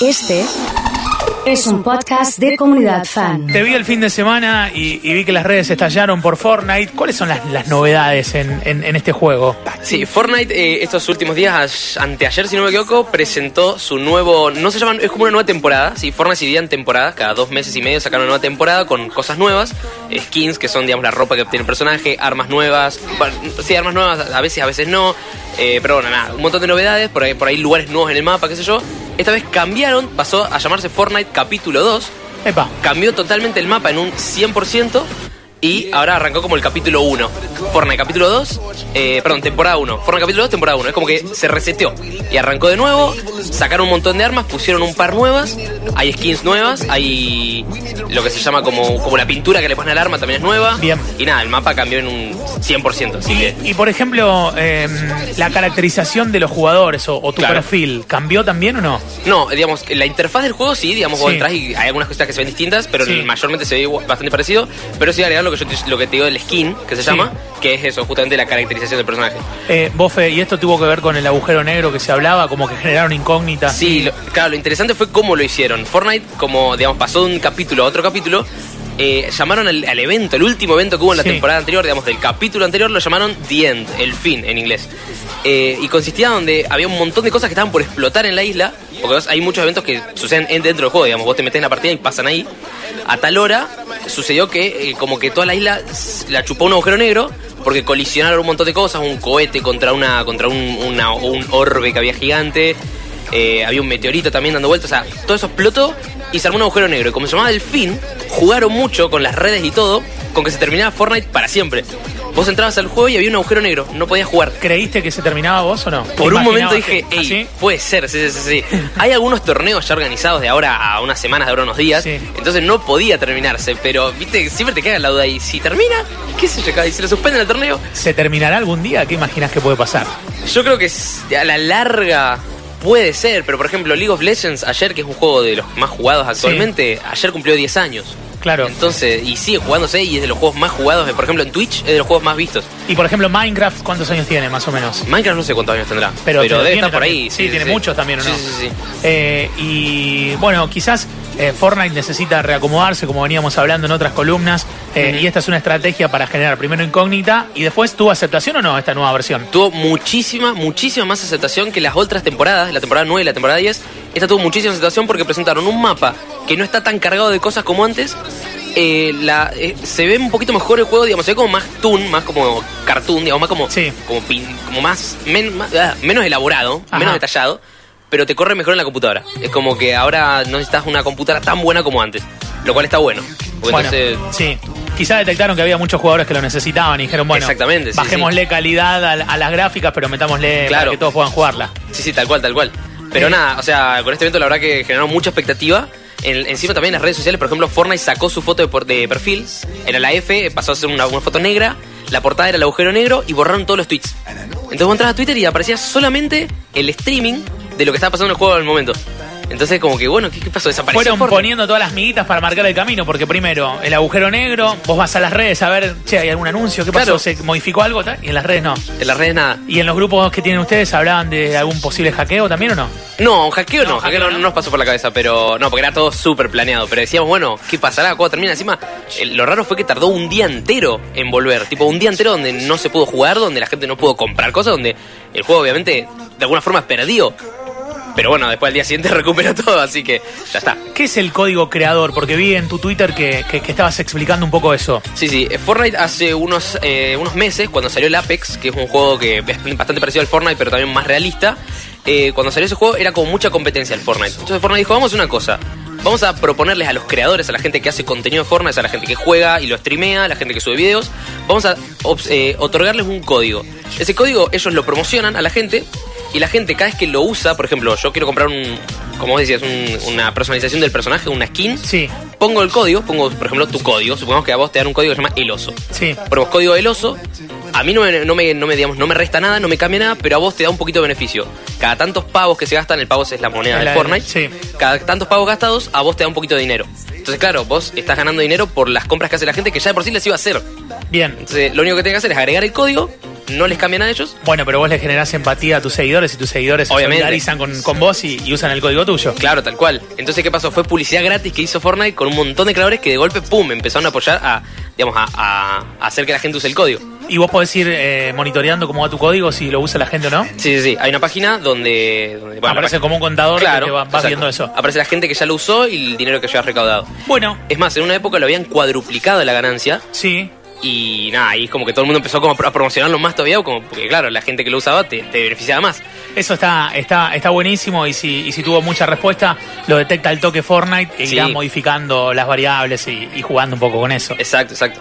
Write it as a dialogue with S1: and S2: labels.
S1: Este es un podcast de comunidad fan.
S2: Te vi el fin de semana y, y vi que las redes estallaron por Fortnite. ¿Cuáles son las, las novedades en, en- en este juego?
S3: Sí, Fortnite eh, estos últimos días, a- anteayer si no me equivoco, presentó su nuevo, no se llaman, es como una nueva temporada, sí, Fortnite se en temporadas, cada dos meses y medio sacan una nueva temporada con cosas nuevas, eh, skins que son digamos la ropa que tiene el personaje, armas nuevas, bueno, sí, armas nuevas a veces, a veces no, eh, pero bueno, nada, un montón de novedades, por ahí, por ahí lugares nuevos en el mapa, qué sé yo. Esta vez cambiaron, pasó a llamarse Fortnite capítulo 2,
S2: Epa.
S3: cambió totalmente el mapa en un 100% y ahora arrancó como el capítulo 1. Fortnite capítulo 2, eh, perdón, temporada 1. Fortnite capítulo 2, temporada 1. Es como que se reseteó y arrancó de nuevo, sacaron un montón de armas, pusieron un par nuevas, hay skins nuevas, hay lo que se llama como, como la pintura que le ponen al arma también es nueva.
S2: Bien.
S3: Y nada, el mapa cambió en un 100%, así que...
S2: Y, y, por ejemplo, eh, la caracterización de los jugadores o, o tu
S3: Claro.
S2: perfil, ¿cambió también o no?
S3: No, digamos, la interfaz del juego sí, digamos, vos
S2: Sí.
S3: entras y hay algunas cositas que se ven distintas, pero
S2: Sí.
S3: mayormente se ve bastante parecido. Pero sí agregar lo que yo te, lo que te digo del skin, que se
S2: Sí.
S3: llama, que es eso, justamente la caracterización del personaje.
S2: Eh, Bofe, y esto tuvo que ver con el agujero negro que se hablaba, como que generaron incógnitas.
S3: Sí, lo- claro, lo interesante fue cómo lo hicieron. Fortnite, como digamos, pasó de un capítulo a otro capítulo, eh, llamaron al, al evento, el último evento que hubo en la
S2: Sí.
S3: temporada anterior, digamos, del capítulo anterior, lo llamaron The End, el fin en inglés. Eh, y consistía donde había un montón de cosas que estaban por explotar en la isla, porque hay muchos eventos que suceden en- dentro del juego, digamos, vos te metés en la partida y pasan ahí. A tal hora sucedió que eh, como que toda la isla la chupó un agujero negro porque colisionaron un montón de cosas, un cohete contra una contra un, un orbe que había gigante, eh, había un meteorito también dando vueltas, o sea, todo eso explotó y se armó un agujero negro. Y como se llamaba el fin, jugaron mucho con las redes y todo, con que se terminaba Fortnite para siempre. Vos entrabas al juego y había un agujero negro, no podías jugar.
S2: ¿Creíste que se terminaba vos o no?
S3: Por un momento dije,
S2: ¿Ah,
S3: ey,
S2: sí?
S3: puede ser, sí, sí, sí, sí. Hay algunos torneos ya organizados de ahora a unas semanas, de ahora a unos días,
S2: Sí.
S3: entonces no podía terminarse, pero, viste, siempre te queda la duda, y si termina, qué sé yo, y si lo suspenden el torneo,
S2: ¿Se terminará algún día? ¿Qué imaginas que puede pasar?
S3: yo creo que a la larga puede ser, pero por ejemplo, League of Legends, ayer, que es un juego de los más jugados actualmente, ayer cumplió 10 años.
S2: Claro.
S3: Entonces, y sigue jugándose y es de los juegos más jugados, por ejemplo, en Twitch es de los juegos más vistos.
S2: Y por ejemplo, Minecraft, ¿cuántos años tiene más o menos?
S3: Minecraft no sé cuántos años tendrá,
S2: Pero,
S3: pero, debe estar por
S2: también.
S3: ahí.
S2: Sí, tiene muchos también, ¿o no?
S3: Sí, sí, sí.
S2: Eh, y bueno, quizás eh, Fortnite necesita reacomodarse, como veníamos hablando en otras columnas, eh, y esta es una estrategia para generar primero incógnita y después tuvo aceptación o no esta nueva versión.
S3: tuvo muchísima, muchísima más aceptación que las otras temporadas, la temporada 9 y la temporada 10. Esta tuvo muchísima aceptación porque presentaron un mapa que no está tan cargado de cosas como antes. Eh, la, eh, se ve un poquito mejor el juego, digamos, se ve como más toon, más como cartoon, digamos, más como,
S2: Sí.
S3: como, pin- como más, men- más- ah, menos elaborado,
S2: Ajá.
S3: menos detallado, pero te corre mejor en la computadora. Es como que ahora no necesitas una computadora tan buena como antes, lo cual está bueno.
S2: Bueno,
S3: entonces,
S2: sí. Quizás detectaron que había muchos jugadores que lo necesitaban y dijeron, bueno,
S3: Exactamente, sí,
S2: bajémosle calidad a, a las gráficas, pero metámosle para que todos puedan jugarla.
S3: Sí, sí, tal cual, tal cual. Pero nada, o sea, con este evento la verdad que generaron mucha expectativa. En- encima también en las redes sociales, por ejemplo, Fortnite sacó su foto de, de perfil, era la F, pasó a ser una, foto negra, la portada era el agujero negro y borraron todos los tweets. Entonces vos entras a Twitter y aparecía solamente el streaming de lo que estaba pasando en el juego el momento. Entonces como que, bueno, ¿qué, qué pasó? Desapareció
S2: Fueron
S3: Fortnite.
S2: poniendo todas las miguitas para marcar el camino, porque primero, el agujero negro, vos vas a las redes a ver, che, ¿hay algún anuncio? ¿Qué pasó?
S3: Claro.
S2: ¿Se modificó algo? tal? Y en las redes no.
S3: En las redes nada.
S2: ¿Y en los grupos que tienen ustedes hablaban de algún posible hackeo también o no?
S3: No, hackeo no,
S2: No,
S3: hackeo
S2: hackeo
S3: no,
S2: no.
S3: no nos pasó por la cabeza, pero no, porque era todo súper planeado. Pero decíamos, bueno, ¿qué pasará? ¿Cuándo termina? Encima, lo raro fue que tardó un día entero en volver. Tipo, un día entero donde no se pudo jugar, donde la gente no pudo comprar cosas, donde el juego obviamente de alguna forma perdió. Pero bueno, después al día siguiente recuperó todo, así que ya está.
S2: ¿Qué es el código creador? Porque vi en tu Twitter que, que- que estabas explicando un poco eso.
S3: Sí, sí. eh, Fortnite hace unos, eh, unos meses, cuando salió el Apex, que es un juego que es bastante parecido al Fortnite, pero también más realista, eh, cuando salió ese juego era como mucha competencia el Fortnite. Entonces Fortnite dijo, vamos a una cosa. Vamos a proponerles a los creadores, a la gente que hace contenido de Fortnite, a la gente que juega y lo streamea, a la gente que sube videos, vamos a eh, otorgarles un código. Ese código ellos lo promocionan a la gente y la gente cada vez que lo usa, por ejemplo, yo quiero comprar un, como vos decías, un- una personalización del personaje, una skin,
S2: Sí,
S3: pongo el código, pongo por ejemplo tu código, supongamos que a vos te dan un código que se llama el oso.
S2: sí.
S3: Ponemos código del oso, a mí no me, no, me, no, me, digamos, no me resta nada, no me cambia nada, pero a vos te da un poquito de beneficio. Cada tantos pavos que se gastan, el pavo es la moneda del Fortnite,
S2: sí.
S3: cada tantos pavos gastados, a vos te da un poquito de dinero. Entonces, claro, vos estás ganando dinero por las compras que hace la gente que ya de por sí les iba a hacer.
S2: Bien.
S3: Entonces, lo único que tenés que hacer es agregar el código no les cambian a ellos.
S2: Bueno, pero vos le generás empatía a tus seguidores y tus seguidores se
S3: Obviamente.
S2: solidarizan con, con vos y, y usan el código tuyo.
S3: Claro, tal cual. Entonces, ¿qué pasó? Fue publicidad gratis que hizo Fortnite con un montón de creadores que de golpe, pum, empezaron a apoyar a, digamos, a, a- a hacer que la gente use el código.
S2: Y vos podés ir eh, monitoreando cómo va tu código, si lo usa la gente o no.
S3: Sí, sí, sí. Hay una página donde... donde bueno,
S2: Aparece como un contador
S3: página-
S2: que te va- vas viendo eso.
S3: Aparece la gente que ya lo usó y el dinero que ya ha recaudado.
S2: Bueno,
S3: Es más, en una época lo habían cuadruplicado la ganancia
S2: sí.
S3: Y nada, ahí es como que todo el mundo empezó como a pro- a promocionarlo más todavía, como porque claro, la gente que lo usaba te, te beneficiaba más.
S2: Eso está, está, está buenísimo y si, y si tuvo mucha respuesta, lo detecta el toque Fortnite e
S3: Sí.
S2: irá modificando las variables y, y jugando un poco con eso.
S3: Exacto, exacto.